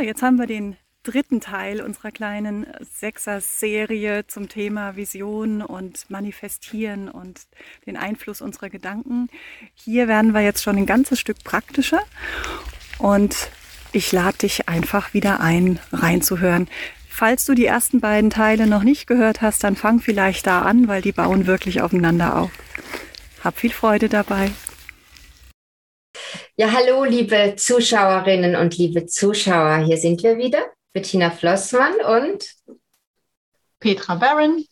Jetzt haben wir den dritten Teil unserer kleinen Sechser-Serie zum Thema Vision und Manifestieren und den Einfluss unserer Gedanken. Hier werden wir jetzt schon ein ganzes Stück praktischer und ich lade dich einfach wieder ein, reinzuhören. Falls du die ersten beiden Teile noch nicht gehört hast, dann fang vielleicht da an, weil die bauen wirklich aufeinander auf. Hab viel Freude dabei. Ja, hallo, liebe Zuschauerinnen und liebe Zuschauer. Hier sind wir wieder. Bettina Flossmann und Petra Barron.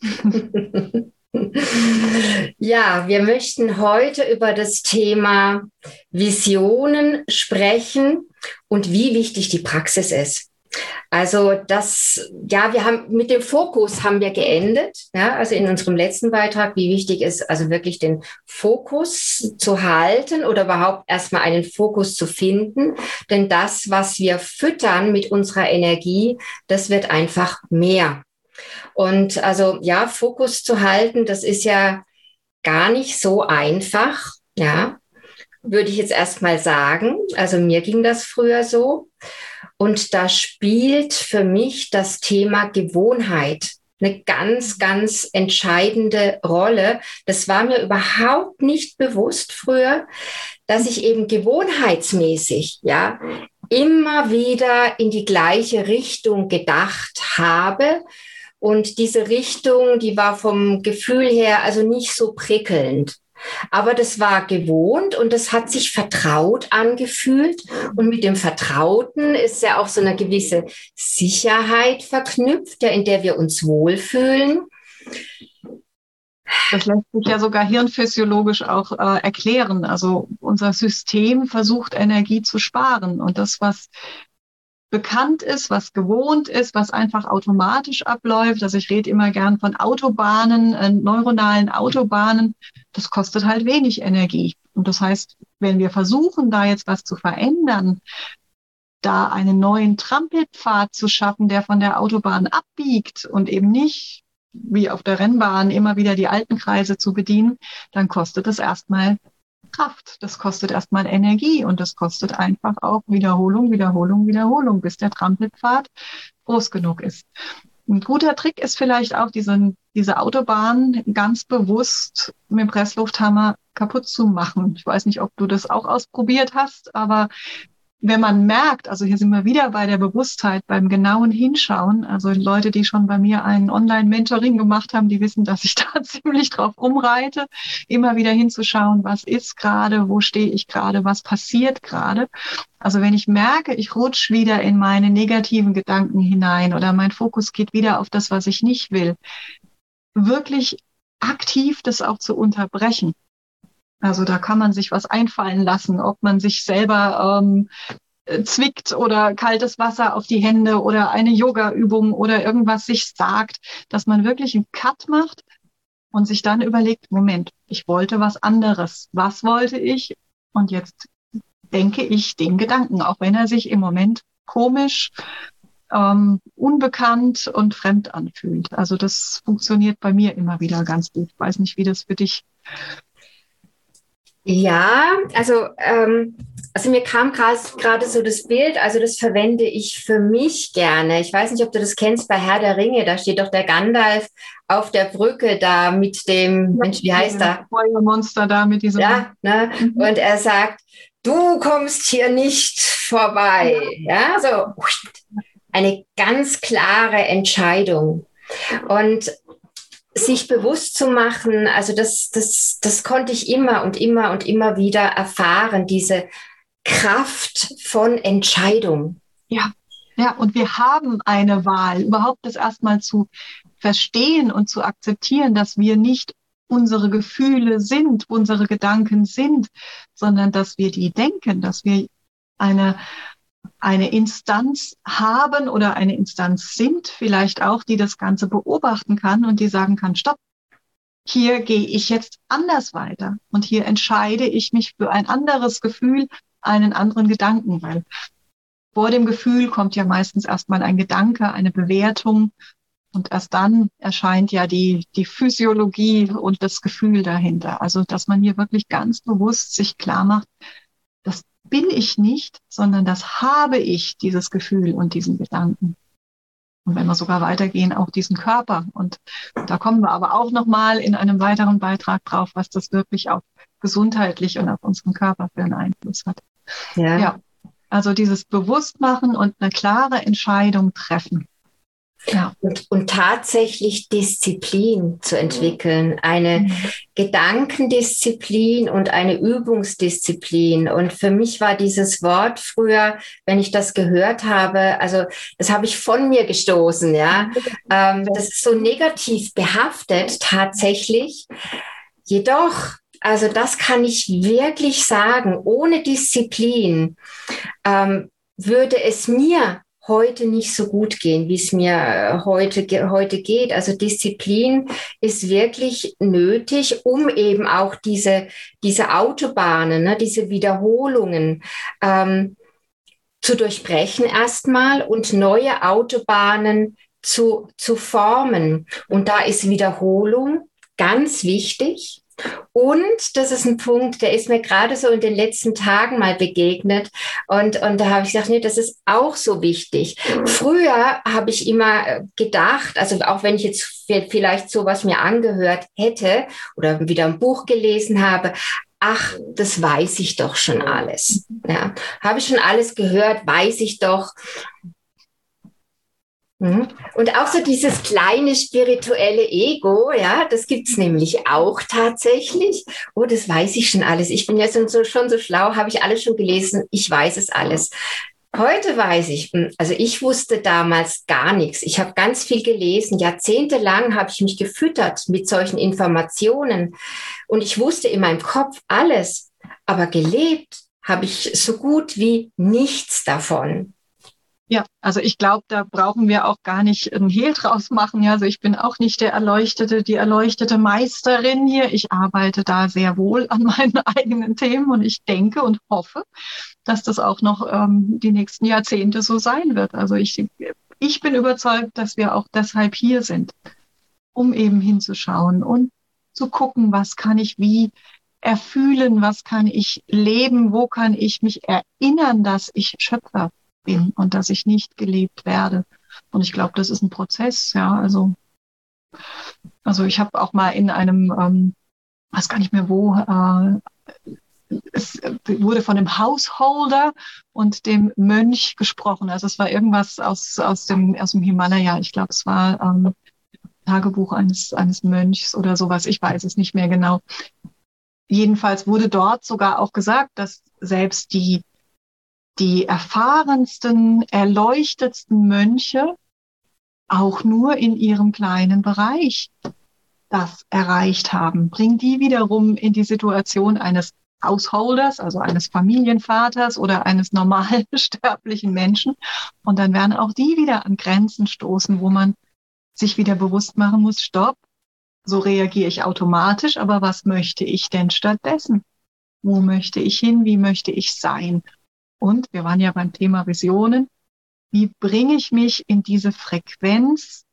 ja, wir möchten heute über das Thema Visionen sprechen und wie wichtig die Praxis ist. Also das, ja, wir haben mit dem Fokus haben wir geendet. Ja, also in unserem letzten Beitrag, wie wichtig ist also wirklich den Fokus zu halten oder überhaupt erstmal einen Fokus zu finden. Denn das, was wir füttern mit unserer Energie, das wird einfach mehr. Und also ja, Fokus zu halten, das ist ja gar nicht so einfach. Ja, würde ich jetzt erstmal sagen. Also mir ging das früher so. Und da spielt für mich das Thema Gewohnheit eine ganz, ganz entscheidende Rolle. Das war mir überhaupt nicht bewusst früher, dass ich eben gewohnheitsmäßig, ja, immer wieder in die gleiche Richtung gedacht habe. Und diese Richtung, die war vom Gefühl her also nicht so prickelnd. Aber das war gewohnt und das hat sich vertraut angefühlt. Und mit dem Vertrauten ist ja auch so eine gewisse Sicherheit verknüpft, in der wir uns wohlfühlen. Das lässt sich ja sogar hirnphysiologisch auch äh, erklären. Also unser System versucht Energie zu sparen. Und das, was bekannt ist, was gewohnt ist, was einfach automatisch abläuft. Also ich rede immer gern von Autobahnen, äh, neuronalen Autobahnen. Das kostet halt wenig Energie. Und das heißt, wenn wir versuchen, da jetzt was zu verändern, da einen neuen Trampelpfad zu schaffen, der von der Autobahn abbiegt und eben nicht wie auf der Rennbahn immer wieder die alten Kreise zu bedienen, dann kostet es erstmal Kraft. Das kostet erstmal Energie und das kostet einfach auch Wiederholung, Wiederholung, Wiederholung, bis der Trampelpfad groß genug ist. Ein guter Trick ist vielleicht auch, diese, diese Autobahn ganz bewusst mit dem Presslufthammer kaputt zu machen. Ich weiß nicht, ob du das auch ausprobiert hast, aber wenn man merkt, also hier sind wir wieder bei der Bewusstheit, beim genauen Hinschauen, also Leute, die schon bei mir ein Online-Mentoring gemacht haben, die wissen, dass ich da ziemlich drauf umreite, immer wieder hinzuschauen, was ist gerade, wo stehe ich gerade, was passiert gerade. Also wenn ich merke, ich rutsch wieder in meine negativen Gedanken hinein oder mein Fokus geht wieder auf das, was ich nicht will, wirklich aktiv das auch zu unterbrechen. Also da kann man sich was einfallen lassen, ob man sich selber ähm, zwickt oder kaltes Wasser auf die Hände oder eine Yoga-Übung oder irgendwas sich sagt, dass man wirklich einen Cut macht und sich dann überlegt, Moment, ich wollte was anderes. Was wollte ich? Und jetzt denke ich den Gedanken, auch wenn er sich im Moment komisch, ähm, unbekannt und fremd anfühlt. Also das funktioniert bei mir immer wieder ganz gut. Ich weiß nicht, wie das für dich ja, also, ähm, also mir kam gerade so das Bild, also das verwende ich für mich gerne. Ich weiß nicht, ob du das kennst bei Herr der Ringe, da steht doch der Gandalf auf der Brücke da mit dem, Mensch, wie heißt er? Feuermonster da mit diesem. Ja, ne? Mhm. und er sagt, du kommst hier nicht vorbei. Ja, so eine ganz klare Entscheidung. Und sich bewusst zu machen, also das, das, das konnte ich immer und immer und immer wieder erfahren, diese Kraft von Entscheidung. Ja, ja, und wir haben eine Wahl, überhaupt das erstmal zu verstehen und zu akzeptieren, dass wir nicht unsere Gefühle sind, unsere Gedanken sind, sondern dass wir die denken, dass wir eine eine Instanz haben oder eine Instanz sind, vielleicht auch, die das Ganze beobachten kann und die sagen kann, stopp, hier gehe ich jetzt anders weiter und hier entscheide ich mich für ein anderes Gefühl, einen anderen Gedanken, weil vor dem Gefühl kommt ja meistens erstmal ein Gedanke, eine Bewertung und erst dann erscheint ja die, die Physiologie und das Gefühl dahinter. Also, dass man hier wirklich ganz bewusst sich klar macht, bin ich nicht, sondern das habe ich, dieses Gefühl und diesen Gedanken. Und wenn wir sogar weitergehen, auch diesen Körper. Und da kommen wir aber auch nochmal in einem weiteren Beitrag drauf, was das wirklich auch gesundheitlich und auf unseren Körper für einen Einfluss hat. Ja. ja. Also dieses Bewusstmachen und eine klare Entscheidung treffen. Ja. Und, und tatsächlich Disziplin zu entwickeln, eine mhm. Gedankendisziplin und eine Übungsdisziplin. Und für mich war dieses Wort früher, wenn ich das gehört habe, also das habe ich von mir gestoßen, ja. Ähm, das ist so negativ behaftet tatsächlich. Jedoch also das kann ich wirklich sagen. Ohne Disziplin ähm, würde es mir heute nicht so gut gehen, wie es mir äh, heute, heute geht. Also Disziplin ist wirklich nötig, um eben auch diese, diese Autobahnen, ne, diese Wiederholungen ähm, zu durchbrechen erstmal und neue Autobahnen zu, zu formen. Und da ist Wiederholung ganz wichtig. Und das ist ein Punkt, der ist mir gerade so in den letzten Tagen mal begegnet. Und, und da habe ich gesagt, nee, das ist auch so wichtig. Früher habe ich immer gedacht, also auch wenn ich jetzt vielleicht sowas mir angehört hätte oder wieder ein Buch gelesen habe, ach, das weiß ich doch schon alles. Ja, habe ich schon alles gehört, weiß ich doch. Mhm. Und auch so dieses kleine spirituelle Ego, ja, das gibt's nämlich auch tatsächlich. Oh, das weiß ich schon alles. Ich bin ja schon so, schon so schlau, habe ich alles schon gelesen. Ich weiß es alles. Heute weiß ich, hm, also ich wusste damals gar nichts. Ich habe ganz viel gelesen. Jahrzehntelang habe ich mich gefüttert mit solchen Informationen. Und ich wusste in meinem Kopf alles. Aber gelebt habe ich so gut wie nichts davon. Ja, also ich glaube, da brauchen wir auch gar nicht ein Hehl draus machen. Also ich bin auch nicht der erleuchtete, die erleuchtete Meisterin hier. Ich arbeite da sehr wohl an meinen eigenen Themen und ich denke und hoffe, dass das auch noch ähm, die nächsten Jahrzehnte so sein wird. Also ich, ich bin überzeugt, dass wir auch deshalb hier sind, um eben hinzuschauen und zu gucken, was kann ich wie erfühlen, was kann ich leben, wo kann ich mich erinnern, dass ich Schöpfer bin und dass ich nicht gelebt werde. Und ich glaube, das ist ein Prozess, ja. Also, also ich habe auch mal in einem, ähm, weiß gar nicht mehr wo, äh, es wurde von dem Householder und dem Mönch gesprochen. Also es war irgendwas aus, aus, dem, aus dem Himalaya. Ich glaube, es war ähm, Tagebuch eines, eines Mönchs oder sowas. Ich weiß es nicht mehr genau. Jedenfalls wurde dort sogar auch gesagt, dass selbst die die erfahrensten, erleuchtetsten Mönche auch nur in ihrem kleinen Bereich das erreicht haben. Bring die wiederum in die Situation eines Hausholders, also eines Familienvaters oder eines normalen sterblichen Menschen. Und dann werden auch die wieder an Grenzen stoßen, wo man sich wieder bewusst machen muss, stopp, so reagiere ich automatisch, aber was möchte ich denn stattdessen? Wo möchte ich hin? Wie möchte ich sein? Und wir waren ja beim Thema Visionen. Wie bringe ich mich in diese Frequenz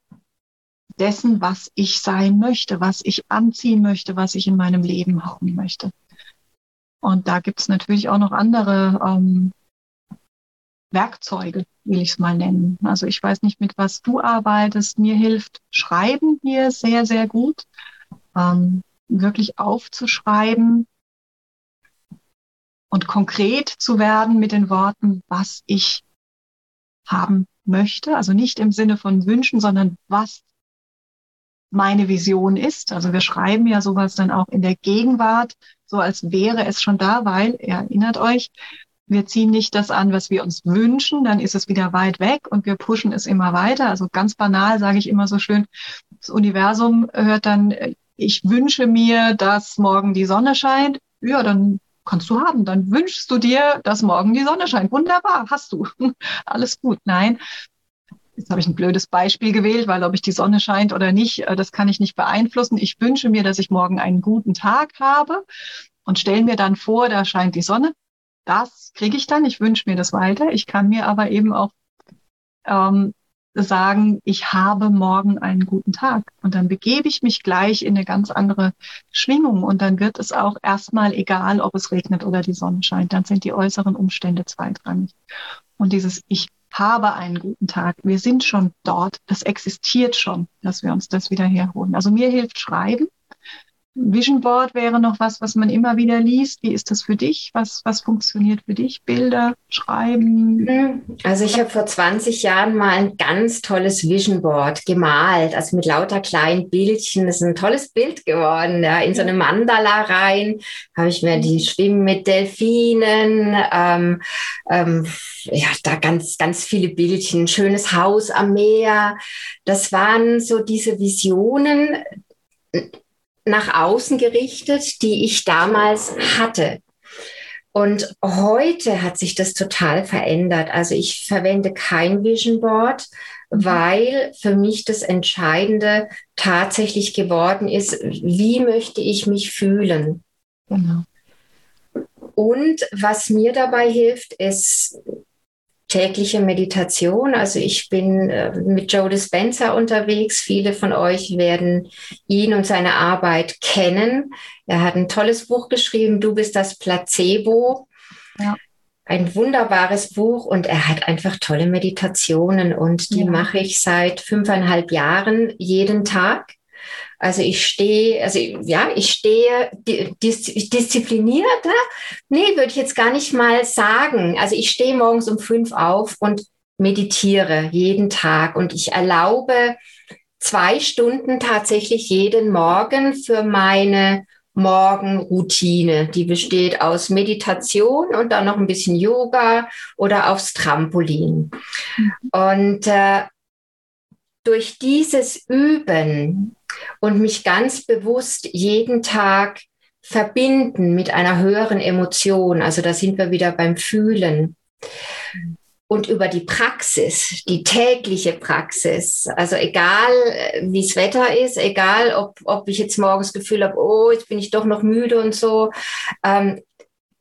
dessen, was ich sein möchte, was ich anziehen möchte, was ich in meinem Leben haben möchte? Und da gibt es natürlich auch noch andere ähm, Werkzeuge, will ich es mal nennen. Also ich weiß nicht, mit was du arbeitest. Mir hilft Schreiben hier sehr, sehr gut. Ähm, wirklich aufzuschreiben, und konkret zu werden mit den Worten, was ich haben möchte. Also nicht im Sinne von Wünschen, sondern was meine Vision ist. Also wir schreiben ja sowas dann auch in der Gegenwart, so als wäre es schon da, weil, erinnert euch, wir ziehen nicht das an, was wir uns wünschen, dann ist es wieder weit weg und wir pushen es immer weiter. Also ganz banal sage ich immer so schön, das Universum hört dann, ich wünsche mir, dass morgen die Sonne scheint. Ja, dann kannst du haben. Dann wünschst du dir, dass morgen die Sonne scheint. Wunderbar, hast du. Alles gut. Nein, jetzt habe ich ein blödes Beispiel gewählt, weil ob ich die Sonne scheint oder nicht, äh, das kann ich nicht beeinflussen. Ich wünsche mir, dass ich morgen einen guten Tag habe und stelle mir dann vor, da scheint die Sonne. Das kriege ich dann. Ich wünsche mir das weiter. Ich kann mir aber eben auch ähm, sagen, ich habe morgen einen guten Tag. Und dann begebe ich mich gleich in eine ganz andere Schwingung. Und dann wird es auch erstmal egal, ob es regnet oder die Sonne scheint. Dann sind die äußeren Umstände zweitrangig. Und dieses Ich habe einen guten Tag. Wir sind schon dort. Das existiert schon, dass wir uns das wieder herholen. Also mir hilft Schreiben. Vision Board wäre noch was, was man immer wieder liest. Wie ist das für dich? Was, was funktioniert für dich? Bilder, Schreiben? Hm, also ich habe vor 20 Jahren mal ein ganz tolles Vision Board gemalt, also mit lauter kleinen Bildchen. Das ist ein tolles Bild geworden. Ja. In so eine Mandala rein habe ich mir die Schwimmen mit Delfinen, ähm, ähm, ja, da ganz, ganz viele Bildchen, schönes Haus am Meer. Das waren so diese Visionen, nach außen gerichtet, die ich damals hatte. Und heute hat sich das total verändert. Also ich verwende kein Vision Board, mhm. weil für mich das Entscheidende tatsächlich geworden ist, wie möchte ich mich fühlen. Genau. Und was mir dabei hilft, ist tägliche Meditation. Also ich bin äh, mit Joe Dispenza unterwegs. Viele von euch werden ihn und seine Arbeit kennen. Er hat ein tolles Buch geschrieben, Du bist das Placebo. Ja. Ein wunderbares Buch und er hat einfach tolle Meditationen und die ja. mache ich seit fünfeinhalb Jahren jeden Tag. Also ich stehe, also ja, ich stehe dis disziplinierter. Nee, würde ich jetzt gar nicht mal sagen. Also ich stehe morgens um fünf auf und meditiere jeden Tag und ich erlaube zwei Stunden tatsächlich jeden Morgen für meine Morgenroutine. Die besteht aus Meditation und dann noch ein bisschen Yoga oder aufs Trampolin. Mhm. Und äh, durch dieses Üben und mich ganz bewusst jeden Tag verbinden mit einer höheren Emotion. Also da sind wir wieder beim Fühlen. Und über die Praxis, die tägliche Praxis, also egal wie das Wetter ist, egal ob, ob ich jetzt morgens das Gefühl habe, oh, jetzt bin ich doch noch müde und so, ähm,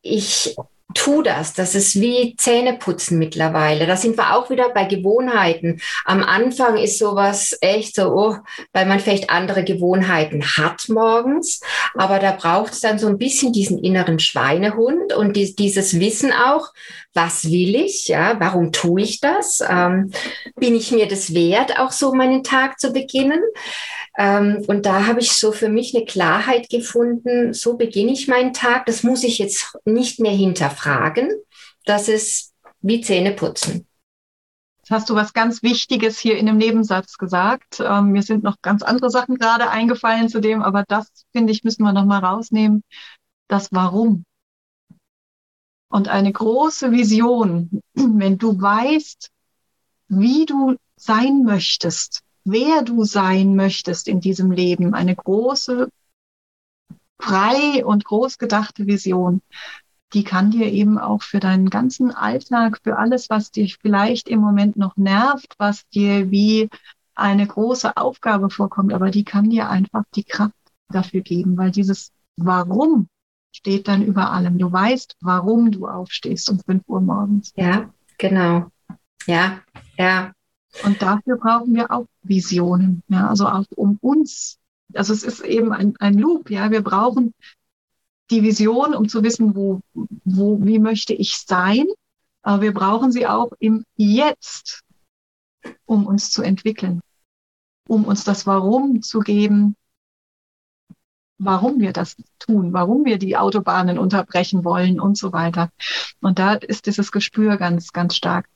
ich tu das. Das ist wie Zähneputzen mittlerweile. Da sind wir auch wieder bei Gewohnheiten. Am Anfang ist sowas echt so, oh, weil man vielleicht andere Gewohnheiten hat morgens. Aber da braucht es dann so ein bisschen diesen inneren Schweinehund und die, dieses Wissen auch, was will ich? Ja, warum tue ich das? Ähm, bin ich mir das wert, auch so meinen Tag zu beginnen? Ähm, und da habe ich so für mich eine Klarheit gefunden, so beginne ich meinen Tag. Das muss ich jetzt nicht mehr hinterfragen. Das ist wie Zähne putzen. Jetzt hast du was ganz Wichtiges hier in einem Nebensatz gesagt. Ähm, mir sind noch ganz andere Sachen gerade eingefallen zu dem, aber das, finde ich, müssen wir noch mal rausnehmen. Das Warum. Und eine große Vision, wenn du weißt, wie du sein möchtest, wer du sein möchtest in diesem Leben, eine große, frei und groß gedachte Vision, die kann dir eben auch für deinen ganzen Alltag, für alles, was dich vielleicht im Moment noch nervt, was dir wie eine große Aufgabe vorkommt, aber die kann dir einfach die Kraft dafür geben, weil dieses Warum steht dann über allem. Du weißt, warum du aufstehst um 5 Uhr morgens. Ja, genau. Ja, ja. Und dafür brauchen wir auch Visionen, ja, also auch um uns. Also es ist eben ein, ein Loop, ja. Wir brauchen die Vision, um zu wissen, wo, wo, wie möchte ich sein. Aber wir brauchen sie auch im Jetzt, um uns zu entwickeln, um uns das Warum zu geben, warum wir das tun, warum wir die Autobahnen unterbrechen wollen und so weiter. Und da ist dieses Gespür ganz, ganz stark.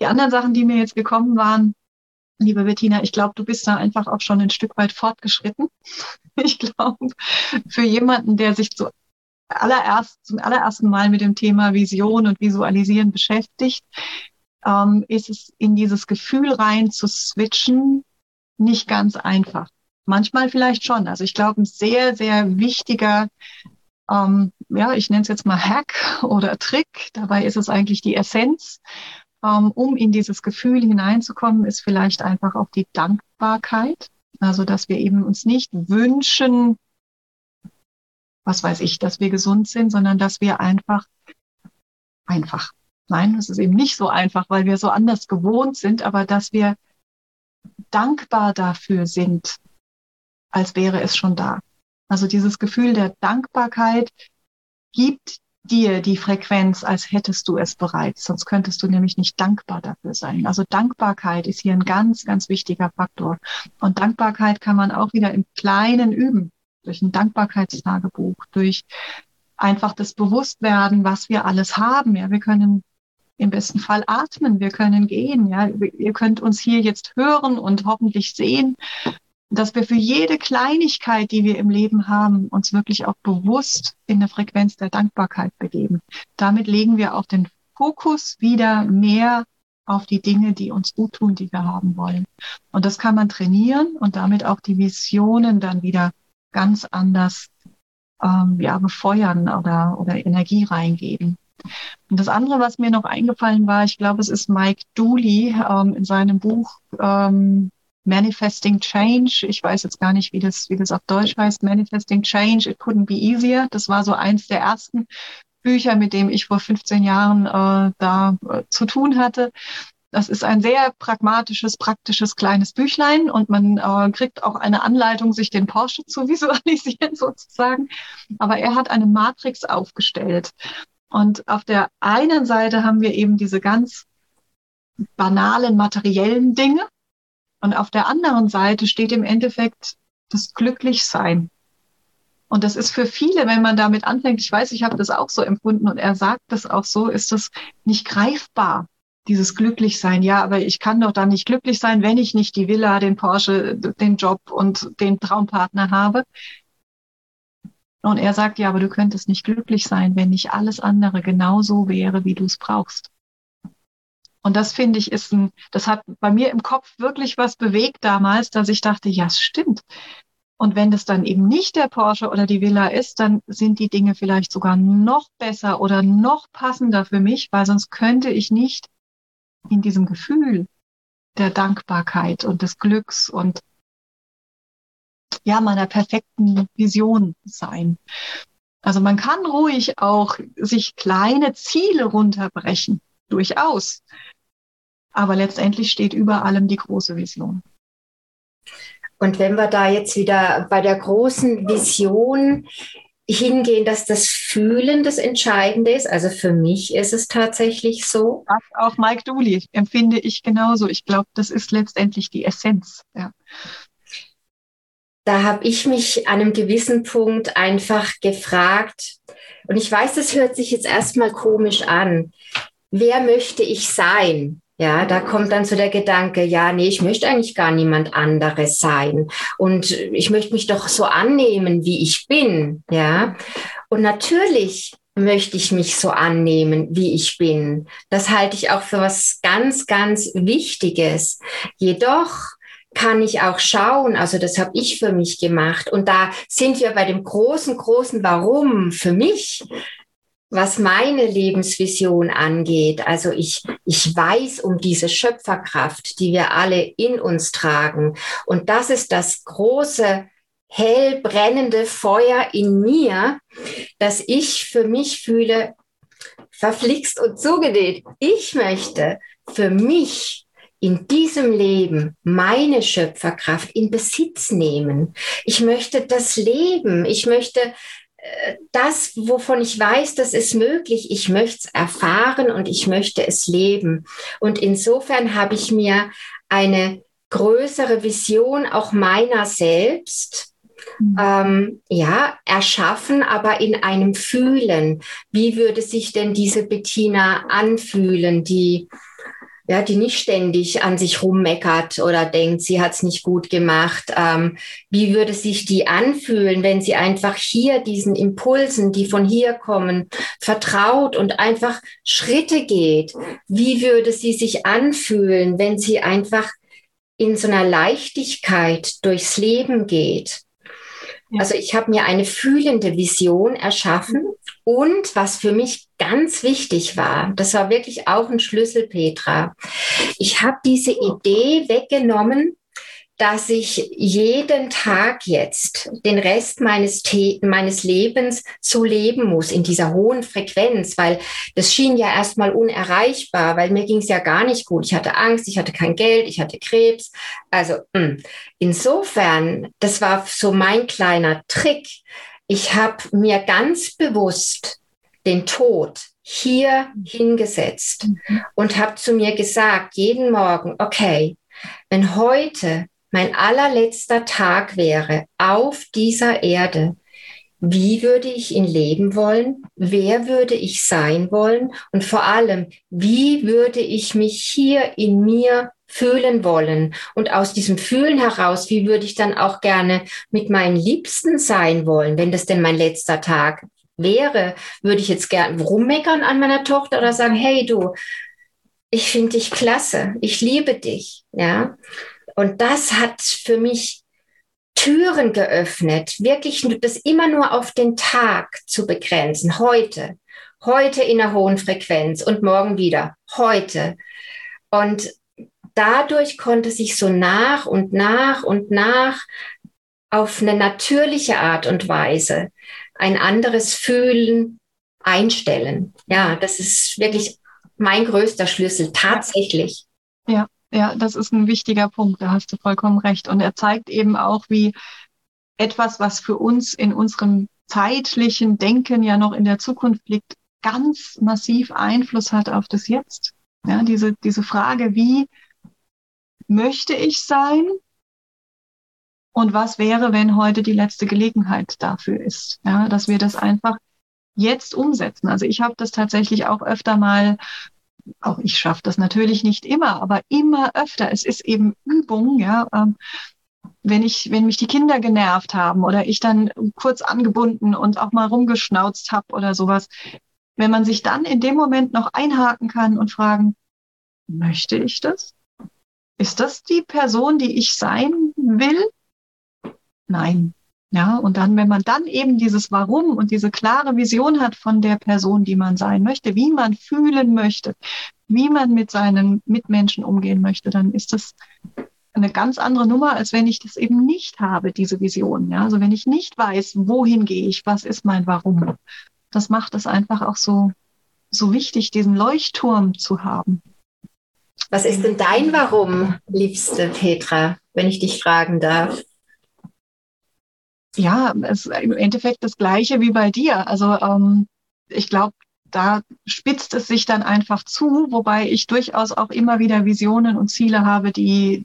Die anderen Sachen, die mir jetzt gekommen waren, liebe Bettina, ich glaube, du bist da einfach auch schon ein Stück weit fortgeschritten. Ich glaube, für jemanden, der sich zu allererst, zum allerersten Mal mit dem Thema Vision und Visualisieren beschäftigt, ähm, ist es in dieses Gefühl rein zu switchen nicht ganz einfach. Manchmal vielleicht schon. Also ich glaube, ein sehr, sehr wichtiger ähm, ja, ich nenne es jetzt mal Hack oder Trick. Dabei ist es eigentlich die Essenz. Ähm, um in dieses Gefühl hineinzukommen, ist vielleicht einfach auch die Dankbarkeit. Also, dass wir eben uns nicht wünschen, was weiß ich, dass wir gesund sind, sondern dass wir einfach, einfach, nein, es ist eben nicht so einfach, weil wir so anders gewohnt sind, aber dass wir dankbar dafür sind, als wäre es schon da. Also dieses Gefühl der Dankbarkeit gibt dir die Frequenz, als hättest du es bereits, sonst könntest du nämlich nicht dankbar dafür sein. Also Dankbarkeit ist hier ein ganz, ganz wichtiger Faktor. Und Dankbarkeit kann man auch wieder im Kleinen üben, durch ein Dankbarkeitstagebuch, durch einfach das Bewusstwerden, was wir alles haben. Ja, wir können im besten Fall atmen, wir können gehen. Ja, ihr könnt uns hier jetzt hören und hoffentlich sehen dass wir für jede Kleinigkeit, die wir im Leben haben, uns wirklich auch bewusst in der Frequenz der Dankbarkeit begeben. Damit legen wir auch den Fokus wieder mehr auf die Dinge, die uns gut tun, die wir haben wollen. Und das kann man trainieren und damit auch die Visionen dann wieder ganz anders ähm, ja, befeuern oder, oder Energie reingeben. Und das andere, was mir noch eingefallen war, ich glaube, es ist Mike Dooley ähm, in seinem Buch ähm, Manifesting Change. Ich weiß jetzt gar nicht, wie das, wie das auf Deutsch heißt. Manifesting Change, It Couldn't Be Easier. Das war so eins der ersten Bücher, mit dem ich vor 15 Jahren äh, da äh, zu tun hatte. Das ist ein sehr pragmatisches, praktisches kleines Büchlein und man äh, kriegt auch eine Anleitung, sich den Porsche zu visualisieren sozusagen. Aber er hat eine Matrix aufgestellt. Und auf der einen Seite haben wir eben diese ganz banalen materiellen Dinge, und auf der anderen Seite steht im Endeffekt das Glücklichsein. Und das ist für viele, wenn man damit anfängt, ich weiß, ich habe das auch so empfunden und er sagt das auch so, ist das nicht greifbar, dieses Glücklichsein. Ja, aber ich kann doch da nicht glücklich sein, wenn ich nicht die Villa, den Porsche, den Job und den Traumpartner habe. Und er sagt, ja, aber du könntest nicht glücklich sein, wenn nicht alles andere genauso wäre, wie du es brauchst. Und das finde ich ist ein, das hat bei mir im Kopf wirklich was bewegt damals, dass ich dachte, ja, es stimmt. Und wenn das dann eben nicht der Porsche oder die Villa ist, dann sind die Dinge vielleicht sogar noch besser oder noch passender für mich, weil sonst könnte ich nicht in diesem Gefühl der Dankbarkeit und des Glücks und ja, meiner perfekten Vision sein. Also man kann ruhig auch sich kleine Ziele runterbrechen durchaus. Aber letztendlich steht über allem die große Vision. Und wenn wir da jetzt wieder bei der großen Vision hingehen, dass das Fühlen das Entscheidende ist. Also für mich ist es tatsächlich so. Das auch Mike Dooley empfinde ich genauso. Ich glaube, das ist letztendlich die Essenz. Ja. Da habe ich mich an einem gewissen Punkt einfach gefragt, und ich weiß, das hört sich jetzt erstmal komisch an wer möchte ich sein? Ja, da kommt dann so der Gedanke, ja, nee, ich möchte eigentlich gar niemand anderes sein. Und ich möchte mich doch so annehmen, wie ich bin. Ja. Und natürlich möchte ich mich so annehmen, wie ich bin. Das halte ich auch für was ganz, ganz Wichtiges. Jedoch kann ich auch schauen, also das habe ich für mich gemacht. Und da sind wir bei dem großen, großen Warum für mich was meine Lebensvision angeht. Also ich, ich weiß um diese Schöpferkraft, die wir alle in uns tragen. Und das ist das große, hell brennende Feuer in mir, dass ich für mich fühle, verflixt und zugenäht. Ich möchte für mich in diesem Leben meine Schöpferkraft in Besitz nehmen. Ich möchte das Leben. Ich möchte das, wovon ich weiß, das ist möglich, ich möchte es erfahren und ich möchte es leben. Und insofern habe ich mir eine größere Vision auch meiner selbst mhm. ähm, ja, erschaffen, aber in einem Fühlen. Wie würde sich denn diese Bettina anfühlen, die ja, die nicht ständig an sich rummeckert oder denkt, sie hat es nicht gut gemacht. Ähm, wie würde sich die anfühlen, wenn sie einfach hier diesen Impulsen, die von hier kommen, vertraut und einfach Schritte geht? Wie würde sie sich anfühlen, wenn sie einfach in so einer Leichtigkeit durchs Leben geht? Ja. Also ich habe mir eine fühlende Vision erschaffen und was für mich ganz wichtig war, das war wirklich auch ein Schlüssel, Petra. Ich habe diese Idee weggenommen, dass ich jeden Tag jetzt den Rest meines, meines Lebens so leben muss in dieser hohen Frequenz, weil das schien ja erstmal unerreichbar, weil mir ging es ja gar nicht gut. Ich hatte Angst, ich hatte kein Geld, ich hatte Krebs. Also mh. Hm. insofern, das war so mein kleiner Trick. Ich habe mir ganz bewusst den Tod hier hingesetzt mhm. und habe zu mir gesagt, jeden Morgen, okay, wenn heute mein allerletzter Tag wäre auf dieser Erde, wie würde ich ihn leben wollen? Wer würde ich sein wollen? Und vor allem, wie würde ich mich hier in mir fühlen wollen? Und aus diesem Fühlen heraus, wie würde ich dann auch gerne mit meinen Liebsten sein wollen, wenn das denn mein letzter Tag wäre? Würde ich jetzt gerne rummeckern an meiner Tochter oder sagen, hey du, ich finde dich klasse, ich liebe dich, ja? Und das hat für mich Türen geöffnet, wirklich das immer nur auf den Tag zu begrenzen. Heute, heute in einer hohen Frequenz und morgen wieder, heute. Und dadurch konnte sich so nach und nach und nach auf eine natürliche Art und Weise ein anderes Fühlen einstellen. Ja, das ist wirklich mein größter Schlüssel, tatsächlich. Ja, ja, das ist ein wichtiger Punkt, da hast du vollkommen recht. Und er zeigt eben auch, wie etwas, was für uns in unserem zeitlichen Denken ja noch in der Zukunft liegt, ganz massiv Einfluss hat auf das Jetzt. Ja, diese, diese Frage, wie möchte ich sein? Und was wäre, wenn heute die letzte Gelegenheit dafür ist? Ja, dass wir das einfach jetzt umsetzen. Also ich habe das tatsächlich auch öfter mal auch ich schaffe das natürlich nicht immer, aber immer öfter. Es ist eben Übung, ja. Ähm, wenn ich, wenn mich die Kinder genervt haben oder ich dann kurz angebunden und auch mal rumgeschnauzt habe oder sowas, wenn man sich dann in dem Moment noch einhaken kann und fragen, möchte ich das? Ist das die Person, die ich sein will? Nein, ja, und dann, wenn man dann eben dieses Warum und diese klare Vision hat von der Person, die man sein möchte, wie man fühlen möchte, wie man mit seinen Mitmenschen umgehen möchte, dann ist das eine ganz andere Nummer, als wenn ich das eben nicht habe, diese Vision. Ja, also wenn ich nicht weiß, wohin gehe ich, was ist mein Warum. Das macht es einfach auch so, so wichtig, diesen Leuchtturm zu haben. Was ist denn dein Warum, liebste Petra, wenn ich dich fragen darf? ja, es ist im Endeffekt das Gleiche wie bei dir. Also ähm, ich glaube, da spitzt es sich dann einfach zu, wobei ich durchaus auch immer wieder Visionen und Ziele habe, die,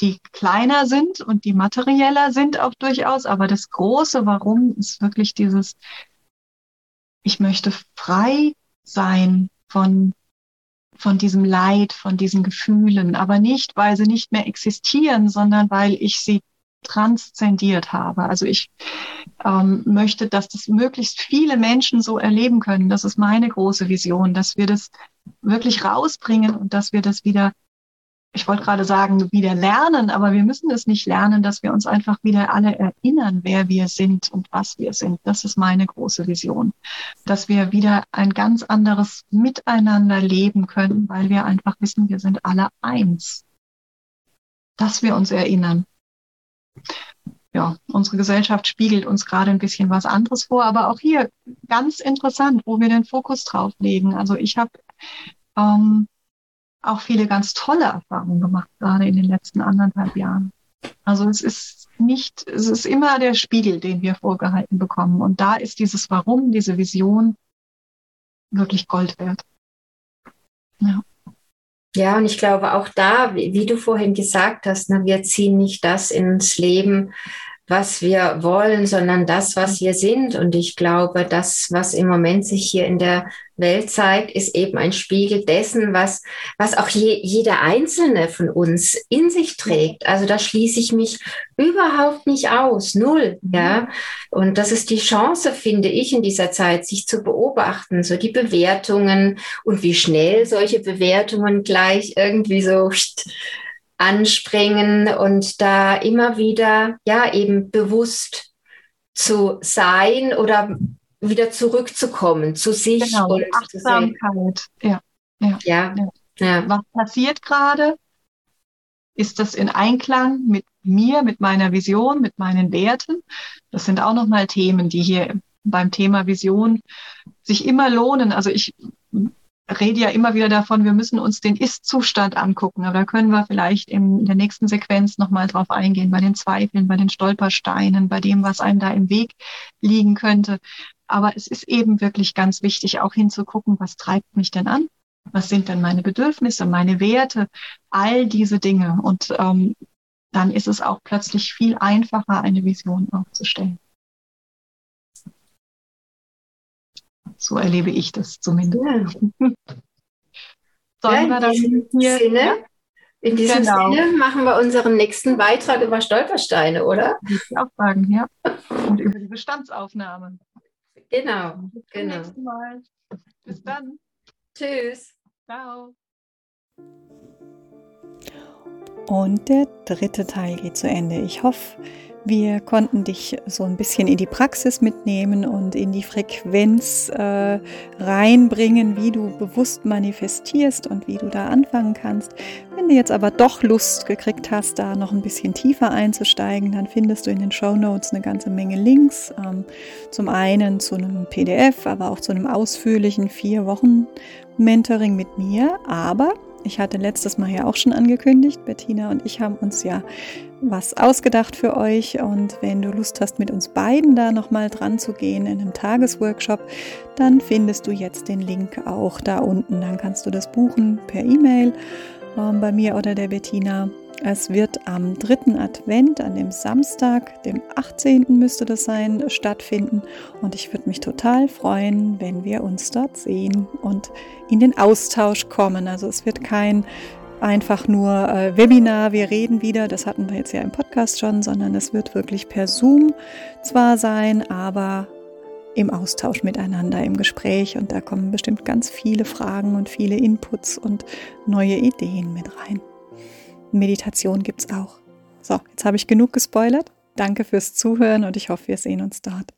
die kleiner sind und die materieller sind auch durchaus. Aber das große Warum ist wirklich dieses, ich möchte frei sein von von diesem Leid, von diesen Gefühlen, aber nicht, weil sie nicht mehr existieren, sondern weil ich sie transzendiert habe. Also ich ähm, möchte, dass das möglichst viele Menschen so erleben können. Das ist meine große Vision, dass wir das wirklich rausbringen und dass wir das wieder, ich wollte gerade sagen, wieder lernen, aber wir müssen es nicht lernen, dass wir uns einfach wieder alle erinnern, wer wir sind und was wir sind. Das ist meine große Vision, dass wir wieder ein ganz anderes Miteinander leben können, weil wir einfach wissen, wir sind alle eins. Dass wir uns erinnern ja, unsere Gesellschaft spiegelt uns gerade ein bisschen was anderes vor, aber auch hier ganz interessant, wo wir den Fokus drauf legen. Also ich habe ähm, auch viele ganz tolle Erfahrungen gemacht, gerade in den letzten anderthalb Jahren. Also es ist nicht, es ist immer der Spiegel, den wir vorgehalten bekommen. Und da ist dieses Warum, diese Vision wirklich Gold wert. Ja. Ja, und ich glaube auch da, wie, wie du vorhin gesagt hast, ne, wir ziehen nicht das ins Leben, was wir wollen, sondern das, was wir sind. Und ich glaube, das, was im Moment sich hier in der Welt zeigt, ist eben ein Spiegel dessen, was, was auch je, jeder Einzelne von uns in sich trägt. Also da schließe ich mich überhaupt nicht aus, null, mhm. ja. Und das ist die Chance, finde ich, in dieser Zeit, sich zu beobachten, so die Bewertungen und wie schnell solche Bewertungen gleich irgendwie so anspringen und da immer wieder, ja, eben bewusst zu sein oder wieder zurückzukommen zu sich genau, und Achtsamkeit. Ja. Ja. ja. ja. Was passiert gerade? Ist das in Einklang mit mir, mit meiner Vision, mit meinen Werten? Das sind auch nochmal Themen, die hier beim Thema Vision sich immer lohnen. Also ich rede ja immer wieder davon, wir müssen uns den Ist-Zustand angucken. Aber da können wir vielleicht in der nächsten Sequenz nochmal drauf eingehen, bei den Zweifeln, bei den Stolpersteinen, bei dem, was einem da im Weg liegen könnte. Aber es ist eben wirklich ganz wichtig, auch hinzugucken, was treibt mich denn an? Was sind denn meine Bedürfnisse, meine Werte, all diese Dinge. Und ähm, dann ist es auch plötzlich viel einfacher, eine Vision aufzustellen. So erlebe ich das zumindest. Ja. Sollen ja, wir in diesem hier, Sinne, ja? in diesem genau. Sinne machen wir unseren nächsten Beitrag über Stolpersteine, oder? Ich auch sagen, ja. Und über die Bestandsaufnahme. Genau. Bis zum genau. nächsten Mal. Bis dann. Tschüss. Ciao. Und der dritte Teil geht zu Ende. Ich hoffe, wir konnten dich so ein bisschen in die Praxis mitnehmen und in die Frequenz äh, reinbringen, wie du bewusst manifestierst und wie du da anfangen kannst. Wenn du jetzt aber doch Lust gekriegt hast, da noch ein bisschen tiefer einzusteigen, dann findest du in den Show Notes eine ganze Menge Links. Ähm, zum einen zu einem PDF, aber auch zu einem ausführlichen vier Wochen Mentoring mit mir. Aber ich hatte letztes Mal ja auch schon angekündigt, Bettina und ich haben uns ja was ausgedacht für euch und wenn du Lust hast, mit uns beiden da nochmal dran zu gehen in einem Tagesworkshop, dann findest du jetzt den Link auch da unten. Dann kannst du das buchen per E-Mail äh, bei mir oder der Bettina. Es wird am dritten Advent, an dem Samstag, dem 18. müsste das sein, stattfinden. Und ich würde mich total freuen, wenn wir uns dort sehen und in den Austausch kommen. Also es wird kein einfach nur äh, Webinar, wir reden wieder, das hatten wir jetzt ja im Podcast schon, sondern es wird wirklich per Zoom zwar sein, aber im Austausch miteinander, im Gespräch und da kommen bestimmt ganz viele Fragen und viele Inputs und neue Ideen mit rein. Meditation gibt es auch. So, jetzt habe ich genug gespoilert. Danke fürs Zuhören und ich hoffe, wir sehen uns dort.